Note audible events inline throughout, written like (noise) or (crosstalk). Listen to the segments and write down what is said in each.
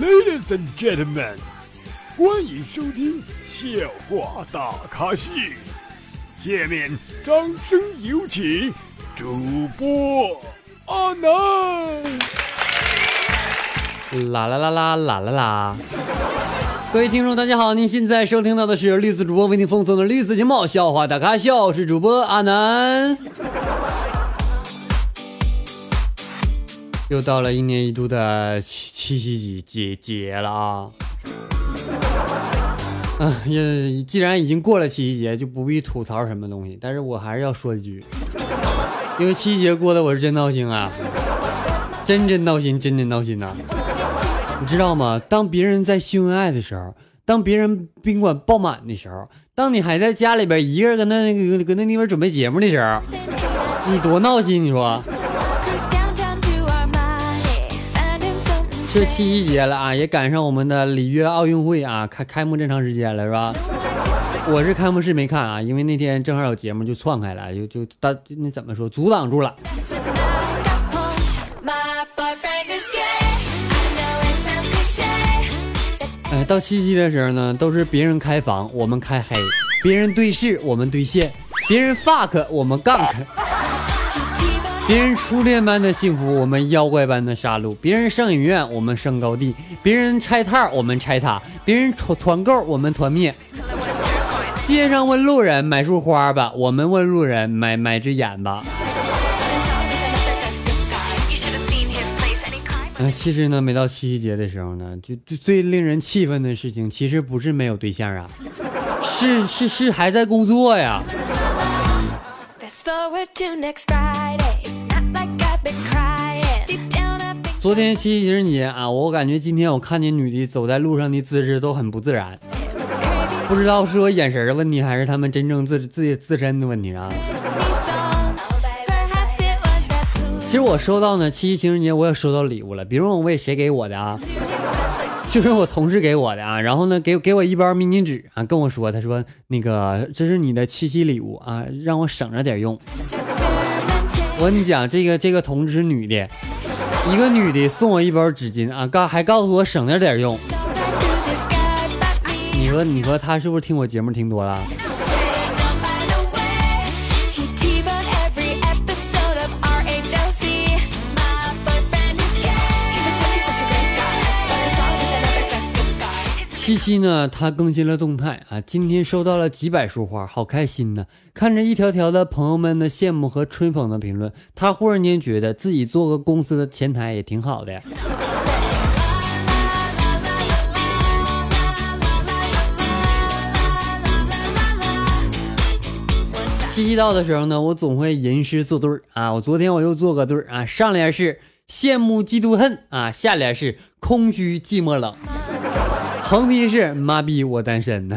Ladies and gentlemen，欢迎收听笑话大咖秀。下面掌声有请主播阿南。啦啦啦啦啦啦啦！各位听众，大家好，您现在收听到的是绿色主播为您奉送的绿色节目《笑话大咖秀》，是主播阿南。又到了一年一度的七七夕节节节了啊！啊，也既然已经过了七夕节，就不必吐槽什么东西。但是我还是要说一句，因为七夕节过得我是真闹心啊，真真闹心，真真闹心呐！你知道吗？当别人在秀恩爱的时候，当别人宾馆爆满的时候，当你还在家里边一个人搁那搁那地方准备节目的时候，你多闹心！你说。这七夕节了啊，也赶上我们的里约奥运会啊开开幕这长时间了是吧？我是开幕式没看啊，因为那天正好有节目就窜开了，就就大那怎么说阻挡住了。哎，到七夕的时候呢，都是别人开房，我们开黑；别人对视，我们对线；别人 fuck，我们 gank；别人初恋般的幸福，我们妖怪般的杀戮；别人上影院，我们上高地；别人拆套，我们拆塔；别人团团购，我们团灭。街上问路人买束花吧，我们问路人买买只眼吧。其实呢，每到七夕节的时候呢，就就最令人气愤的事情，其实不是没有对象啊，是是是还在工作呀。昨天七夕情人节啊，我感觉今天我看见女的走在路上的姿势都很不自然，不知道是我眼神的问题，还是他们真正自自自身的问题啊。其实我收到呢，七夕情人节我也收到礼物了。别问我为谁给我的啊？就是我同事给我的啊。然后呢，给给我一包明纸啊，跟我说，他说那个这是你的七夕礼物啊，让我省着点用。我跟你讲，这个这个同志是女的，一个女的送我一包纸巾啊，告还告诉我省着点用。你说你说她是不是听我节目听多了？七夕呢，他更新了动态啊，今天收到了几百束花，好开心呢！看着一条条的朋友们的羡慕和吹捧的评论，他忽然间觉得自己做个公司的前台也挺好的呀。七夕到的时候呢，我总会吟诗作对儿啊，我昨天我又做个对儿啊，上联是羡慕嫉妒恨啊，下联是空虚寂寞冷。横批是妈逼我单身呢。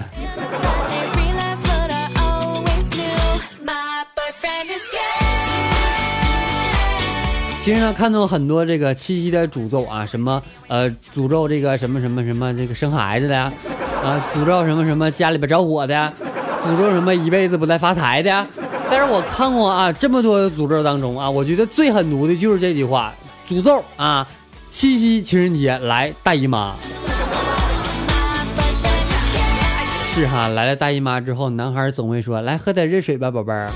其实呢，看到很多这个七夕的诅咒啊，什么呃诅咒这个什么什么什么这个生孩子的呀，啊诅咒什么什么家里边着火的，诅咒什么一辈子不再发财的。但是我看过啊这么多诅咒当中啊，我觉得最狠毒的就是这句话，诅咒啊七夕情人节来大姨妈。是哈，来了大姨妈之后，男孩总会说：“来喝点热水吧，宝贝儿。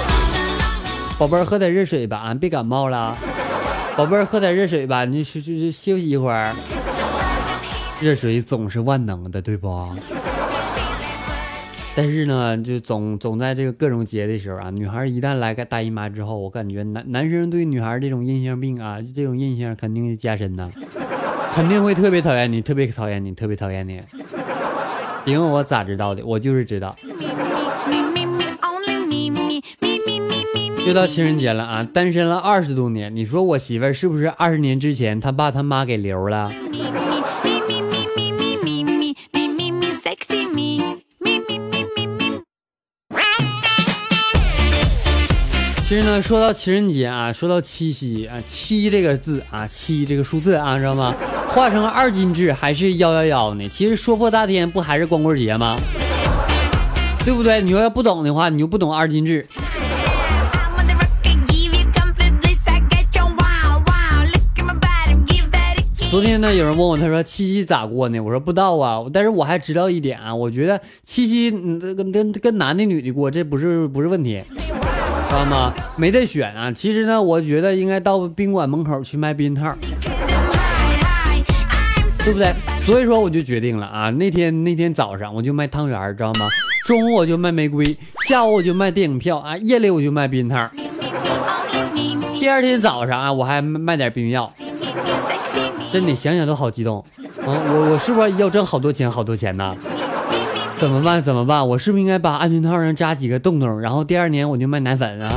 (laughs) ”宝贝儿喝点热水吧，别感冒了。宝贝儿喝点热水吧，你休休休息一会儿。热水总是万能的，对不？但是呢，就总总在这个各种节的时候啊，女孩一旦来个大姨妈之后，我感觉男男生对女孩这种印象病啊，这种印象肯定加深呐，肯定会特别讨厌你，特别讨厌你，特别讨厌你。别问我咋知道的？我就是知道。又到情人节了啊！单身了二十多年，你说我媳妇儿是不是二十年之前他爸他妈给留了？其实呢，说到情人节啊，说到七夕啊，七这个字啊，七这个数字啊，知道吗？化成二进制还是幺幺幺呢？其实说破大天不还是光棍节吗？对不对？你说要不懂的话，你就不懂二进制。昨天呢，有人问我，他说七夕咋过呢？我说不知道啊，但是我还知道一点啊，我觉得七夕跟跟跟男的女的过，这不是不是问题，知道吗？没得选啊。其实呢，我觉得应该到宾馆门口去卖避孕套，对不对？所以说我就决定了啊，那天那天早上我就卖汤圆，知道吗？中午我就卖玫瑰，下午我就卖电影票啊，夜里我就卖避孕套。第二天早上啊，我还卖点避孕药。真的想想都好激动，啊，我我是不是要挣好多钱好多钱呢？怎么办怎么办？我是不是应该把安全套上扎几个洞洞，然后第二年我就卖奶粉啊？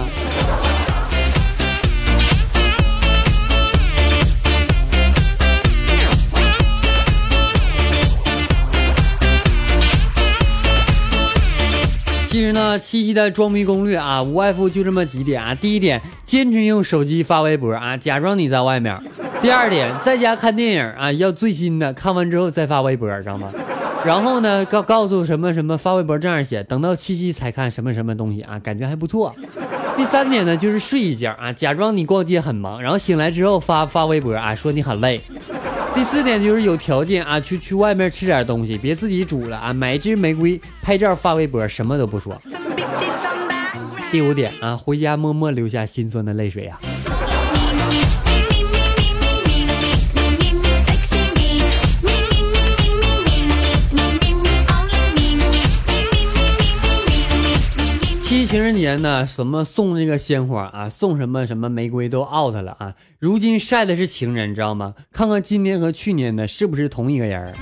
其实呢，七夕的装逼攻略啊，无外乎就这么几点啊。第一点，坚持用手机发微博啊，假装你在外面。第二点，在家看电影啊，要最新的，看完之后再发微博，知道吗？然后呢，告告诉什么什么发微博这样写，等到七夕才看什么什么东西啊，感觉还不错。第三点呢，就是睡一觉啊，假装你逛街很忙，然后醒来之后发发微博啊，说你很累。第四点就是有条件啊，去去外面吃点东西，别自己煮了啊，买一支玫瑰拍照发微博，什么都不说。第五点啊，回家默默流下心酸的泪水啊。情人节呢，什么送那个鲜花啊，送什么什么玫瑰都 out 了啊！如今晒的是情人，知道吗？看看今年和去年的是不是同一个人？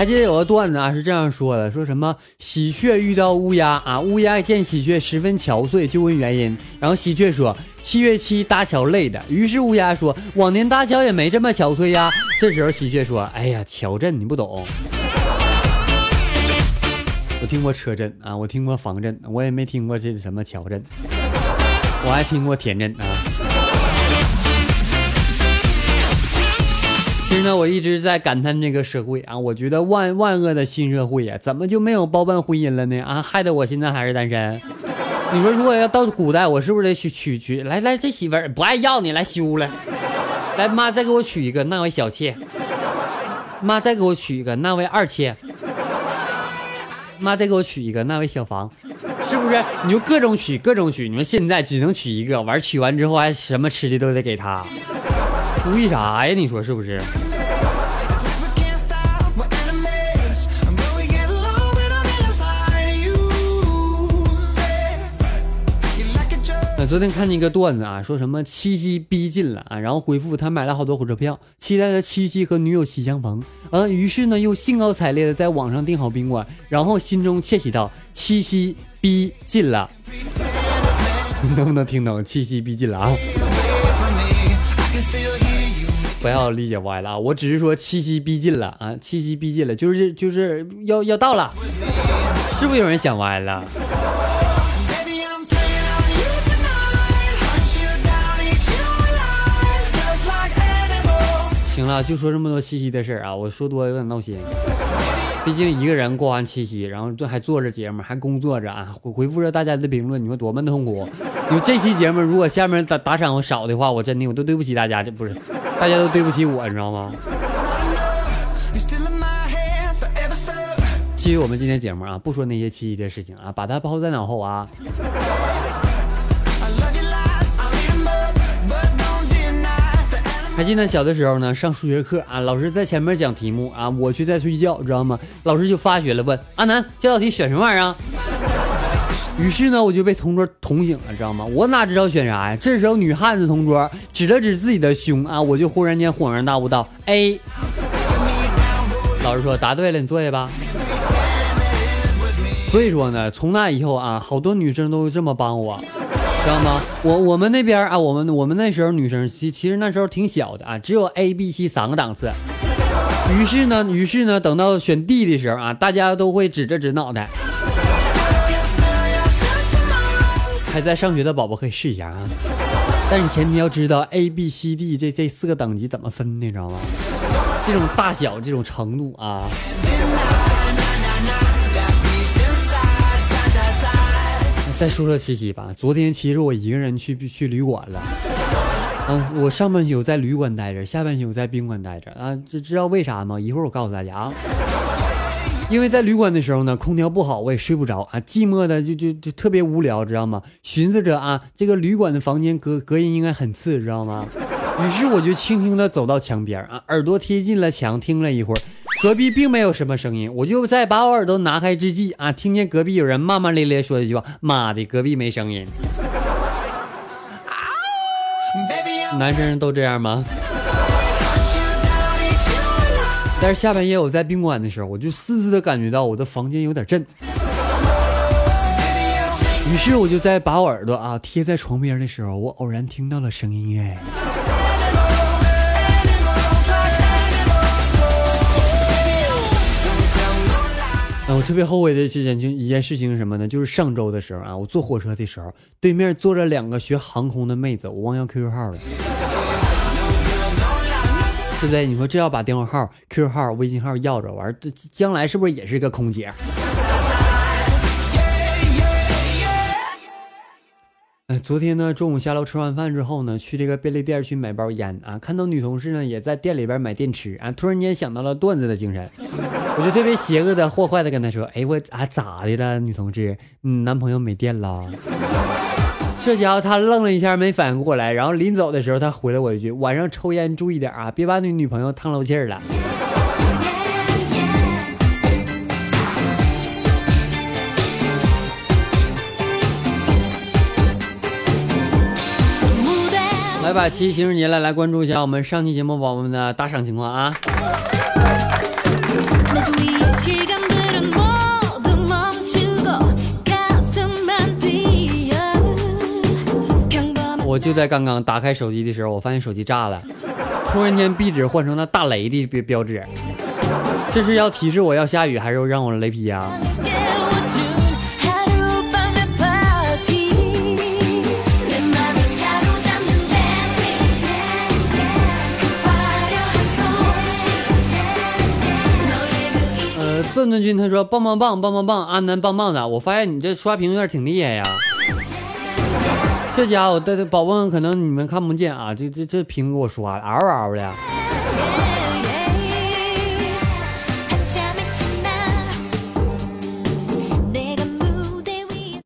还记得有个段子啊，是这样说的：说什么喜鹊遇到乌鸦啊，乌鸦见喜鹊十分憔悴，就问原因，然后喜鹊说。七月七搭桥累的，于是乌鸦说：“往年搭桥也没这么憔悴呀。”这时候喜鹊说：“哎呀，桥震你不懂，我听过车震啊，我听过房震，我也没听过这什么桥震，我还听过田震啊。”其实呢，我一直在感叹这个社会啊，我觉得万万恶的新社会呀，怎么就没有包办婚姻了呢？啊，害得我现在还是单身。你说如果要到古代，我是不是得娶娶娶？来来，这媳妇儿不爱要你，来休了。来妈，再给我娶一个，那位小妾。妈，再给我娶一个，那位二妾。妈，再给我娶一个，那位小房。是不是？你就各种娶，各种娶。你们现在只能娶一个，完娶完之后还什么吃的都得给他，为啥呀？你说是不是？昨天看见一个段子啊，说什么七夕逼近了啊，然后回复他买了好多火车票，期待着七夕和女友喜相逢嗯，于是呢又兴高采烈的在网上订好宾馆，然后心中窃喜道：七夕逼近了，你 (laughs) 能不能听懂？七夕逼近了啊！不要理解歪了啊，我只是说七夕逼近了啊，七夕逼近了，就是就是要要到了，是不是有人想歪了？行了，就说这么多七夕的事儿啊！我说多有点闹心。毕竟一个人过完七夕，然后这还做着节目，还工作着啊，回回复着大家的评论，你说多么痛苦！你说这期节目如果下面打打赏少的话，我真的我都对不起大家，这不是大家都对不起我，你知道吗？基于我们今天节目啊，不说那些七夕的事情啊，把它抛在脑后啊。还记得小的时候呢，上数学课啊，老师在前面讲题目啊，我却在睡觉，知道吗？老师就发学了，问阿南这道题选什么玩意儿啊？于是呢，我就被同桌捅醒了，知道吗？我哪知道选啥呀？这时候女汉子同桌指了指自己的胸啊，我就忽然间恍然大悟道：A。老师说答对了，你坐下吧。所以说呢，从那以后啊，好多女生都这么帮我。知道吗？我我们那边啊，我们我们那时候女生其其实那时候挺小的啊，只有 A、B、C 三个档次。于是呢，于是呢，等到选 D 的时候啊，大家都会指着指脑袋。还在上学的宝宝可以试一下啊。但是前提要知道 A B C D 这这四个等级怎么分的，你知道吗？这种大小这种程度啊。再说说七七吧，昨天其实我一个人去去旅馆了。嗯，我上半宿在旅馆待着，下半宿在宾馆待着啊，这知道为啥吗？一会儿我告诉大家啊。因为在旅馆的时候呢，空调不好，我也睡不着啊，寂寞的就就就特别无聊，知道吗？寻思着啊，这个旅馆的房间隔隔音应该很次，知道吗？于是我就轻轻的走到墙边啊，耳朵贴近了墙，听了一会儿，隔壁并没有什么声音。我就在把我耳朵拿开之际啊，听见隔壁有人骂骂咧咧说一句话：“妈的，隔壁没声音。(laughs) ”男生都这样吗？但是下半夜我在宾馆的时候，我就丝丝的感觉到我的房间有点震，于是我就在把我耳朵啊贴在床边的时候，我偶然听到了声音哎。我特别后悔的这件就一件事情是什么呢？就是上周的时候啊，我坐火车的时候，对面坐着两个学航空的妹子，我忘要 QQ 号了。对不对？你说这要把电话号、QQ 号、微信号要着，完这将来是不是也是个空姐？哎，昨天呢，中午下楼吃完饭之后呢，去这个便利店去买包烟啊，看到女同事呢也在店里边买电池啊，突然间想到了段子的精神，我就特别邪恶的、坏坏的跟她说：“哎，我啊咋的了，女同志，你男朋友没电了？”这家伙他愣了一下，没反应过来，然后临走的时候，他回了我一句：“晚上抽烟注意点啊，别把你女朋友烫漏气儿了。”来吧，七夕情人节了，来关注一下我们上期节目宝宝们的打赏情况啊！我就在刚刚打开手机的时候，我发现手机炸了，突然间壁纸换成了大雷的标标志，这是要提示我要下雨，还是让我雷劈呀？呃，钻钻君他说棒棒棒棒棒棒，安南棒棒的，我发现你这刷屏有点挺厉害呀。这家伙，的宝宝们可能你们看不见啊，这这这屏给我刷嗷嗷的。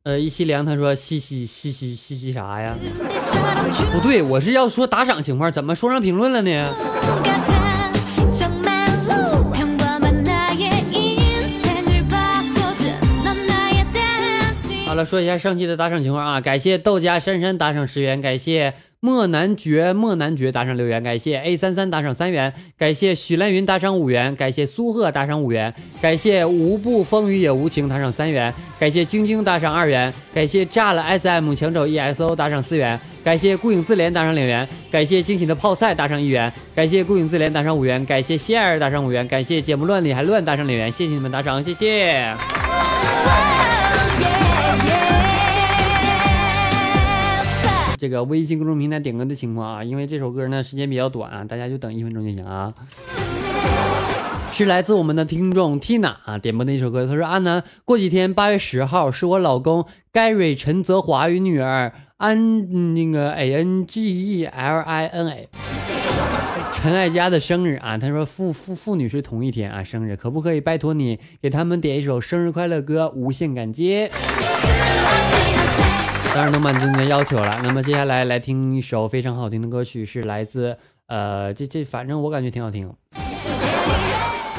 呃，一西凉他说嘻嘻嘻嘻嘻嘻啥呀？不对，我是要说打赏情况，怎么说上评论了呢？好了，说一下上期的打赏情况啊！感谢豆家珊珊打赏十元，感谢莫男爵莫男爵打赏六元，感谢 A 三三打赏三元，感谢许兰云打赏五元，感谢苏鹤打赏五元，感谢无不风雨也无情打赏三元，感谢晶晶打赏二元，感谢炸了 SM 抢走 EXO 打赏四元，感谢顾影自怜打赏两元，感谢惊喜的泡菜打赏一元，感谢顾影自怜打赏五元，感谢谢儿打赏五元，感谢节目乱里还乱打赏两元，谢谢你们打赏，谢谢。这个微信公众平台点歌的情况啊，因为这首歌呢时间比较短，大家就等一分钟就行啊。是来自我们的听众 Tina 啊点播的一首歌，他说：“阿南，过几天八月十号是我老公 Gary 陈泽华与女儿安那个 A N G E L I N A 陈爱佳的生日啊。他说父父父女是同一天啊生日，可不可以拜托你给他们点一首生日快乐歌？无限感激。”当然能满足你的要求了。那么接下来来听一首非常好听的歌曲，是来自呃，这这反正我感觉挺好听。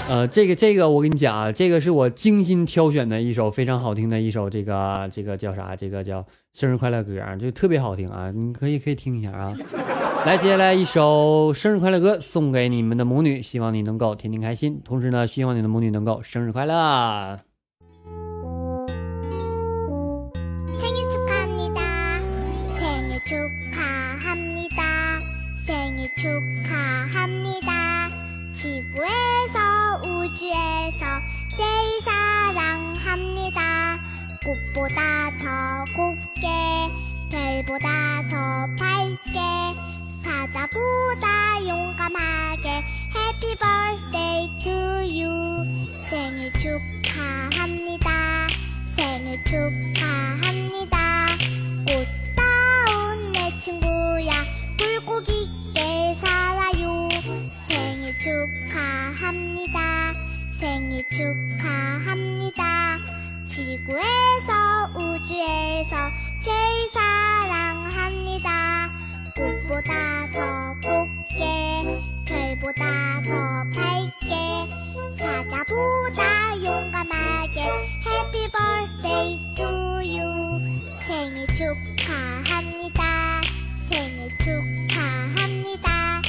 呃，这个这个我跟你讲啊，这个是我精心挑选的一首非常好听的一首这个这个叫啥？这个叫生日快乐歌啊，就特别好听啊，你可以可以听一下啊。来，接下来一首生日快乐歌送给你们的母女，希望你能够天天开心，同时呢，希望你的母女能够生日快乐。 축하합니다. 지구에서 우주에서 제일 사랑합니다. 꽃보다 더 곱게 별보다 더 밝게 사자보다 용감하게 Happy birthday to you 생일 축하합니다. 생일 축하합니다. 친구야 굴고기 게 살아요. 생일 축하합니다. 생일 축하합니다. 지구에서 우주에서 제일 사랑합니다. 꽃보다 더 곱게 별보다 더 밝게 사자보다 용감하게 해피 버스데이 투유 생일 축하합니다. 축하합니다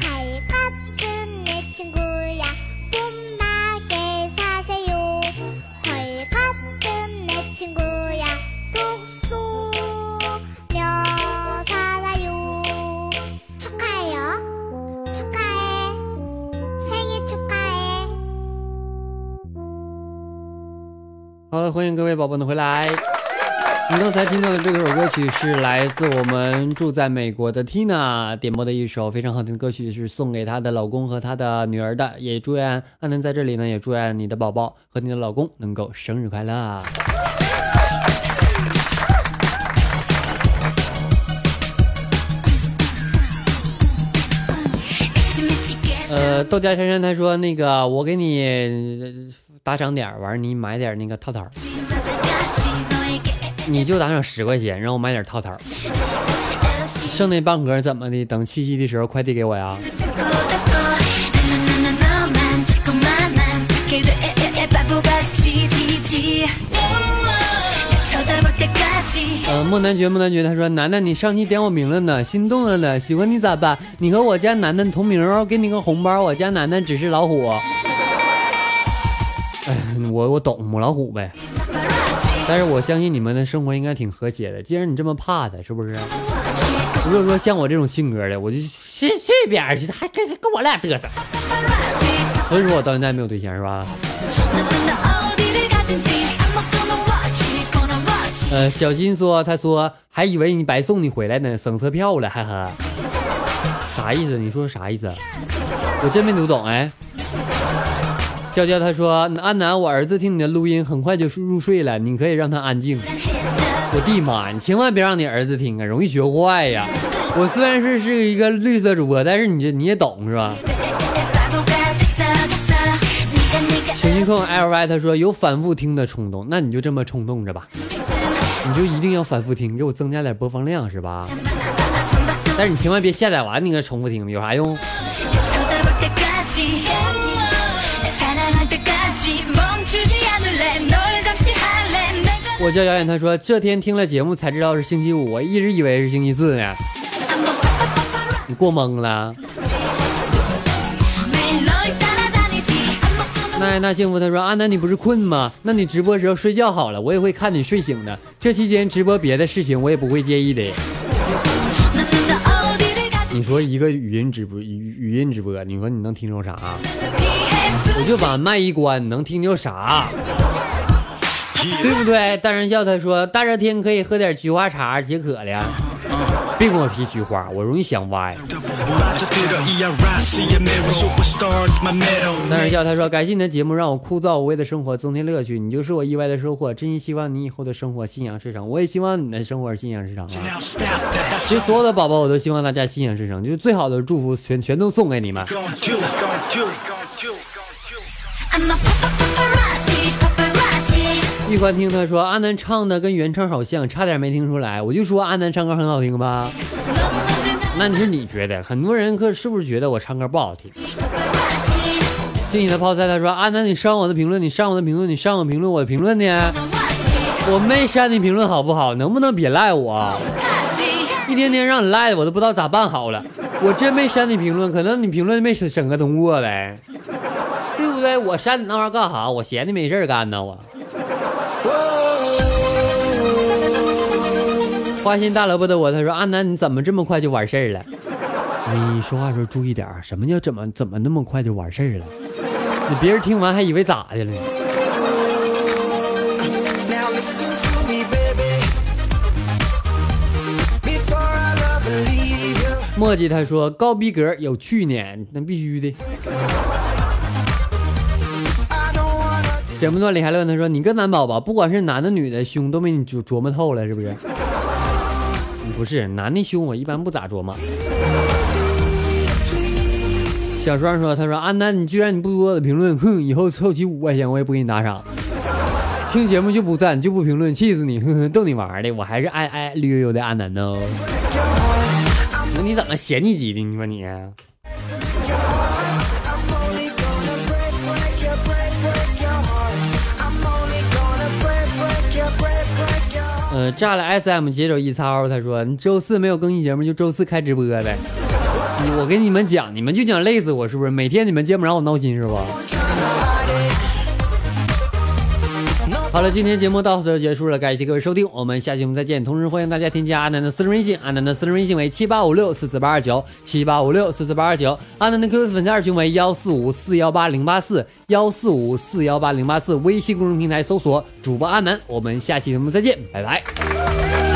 과일 같은 내 친구야 봄나게 사세요 과일 같은 내 친구야 독소며 살아요 축하해요 축하해 생일 축하해 好了，欢迎各位宝宝们回来。 你刚才听到的这首歌曲是来自我们住在美国的 Tina 点播的一首非常好听的歌曲，是送给她的老公和她的女儿的。也祝愿安南在这里呢，也祝愿你的宝宝和你的老公能够生日快乐。呃，豆家珊珊她说那个我给你打赏点儿，完你买点那个套套，你就打赏十块钱，让我买点套套。剩那半格怎么的？等七夕的时候快递给我呀。呃，莫南爵，莫南爵，他说：“楠楠，你上期点我名了呢，心动了呢，喜欢你咋办？你和我家楠楠同名哦，给你个红包。我家楠楠只是老虎。(laughs) 哎，我我懂母老虎呗。但是我相信你们的生活应该挺和谐的。既然你这么怕他，是不是？如果说像我这种性格的，我就去去边去，还跟跟我俩嘚瑟。所以说我到现在没有对象，是吧？呃，小金说，他说还以为你白送你回来呢，省车票了，哈哈。啥意思？你说啥意思？我真没读懂哎。娇娇他说，安南，我儿子听你的录音很快就入睡了，你可以让他安静。我的妈，你千万别让你儿子听啊，容易学坏呀。我虽然是是一个绿色主播，但是你这你也懂是吧？情绪控 L Y 他说有反复听的冲动，那你就这么冲动着吧，你就一定要反复听，给我增加点播放量是吧？但是你千万别下载完你个重复听，有啥用？我叫姚远，他说这天听了节目才知道是星期五，我一直以为是星期四呢。你过懵了。那那幸福他说阿南你不是困吗？那你直播时候睡觉好了，我也会看你睡醒的。这期间直播别的事情我也不会介意的。你说一个语音直播语语音直播，你说你能听着啥？我就把麦一关，能听着啥？对不对？大人笑他说大热天可以喝点菊花茶解渴的。别跟我提菊花，我容易想歪。大人笑他说感谢你的节目，让我枯燥无味的生活增添乐趣，你就是我意外的收获。真心希望你以后的生活心想事成，我也希望你的生活心想事成啊！其实所有的宝宝，我都希望大家心想事成，就是最好的祝福全全都送给你们。玉环听他说阿南唱的跟原唱好像，差点没听出来。我就说阿南唱歌很好听吧？(laughs) 那你是你觉得？很多人可是不是觉得我唱歌不好听？进你的泡菜他说阿南你上我的评论，你上我的评论，你上我评论，我的评论呢？我没删你评论好不好？能不能别赖我？一天天让你赖的，我都不知道咋办好了。我真没删你评论，可能你评论没审审核通过呗，对不对？我删你那玩意儿干啥？我闲的没事干呢，我。花心大萝卜的我，他说阿南你怎么这么快就完事儿了？(laughs) 你说话时候注意点，什么叫怎么怎么那么快就完事儿了？你别人听完还以为咋的了呢？墨迹他说高逼格有去年，那必须的。节目段里还乱他说你跟男宝宝，不管是男的女的，胸都被你琢琢磨透了，是不是？不是男的凶，我一般不咋琢磨。小双说：“他说安南，你居然你不多的评论，哼，以后凑齐五块钱我也不给你打赏。听节目就不赞就不评论，气死你，哼哼，逗你玩的。我还是爱爱绿油油的安南呢。那你怎么嫌弃急的？你说你？呃，炸了 SM 接手一操，他说你周四没有更新节目，就周四开直播呗。我跟你们讲，你们就想累死我是不是？每天你们见不着我闹心是吧？好了，今天节目到此就结束了，感谢各位收听，我们下期节目再见。同时欢迎大家添加阿南的私人微信，阿南的私人微信为七八五六四四八二九七八五六四四八二九，阿南的 QQ 粉丝二群为幺四五四幺八零八四幺四五四幺八零八四，微信公众平台搜索主播阿南，我们下期节目再见，拜拜。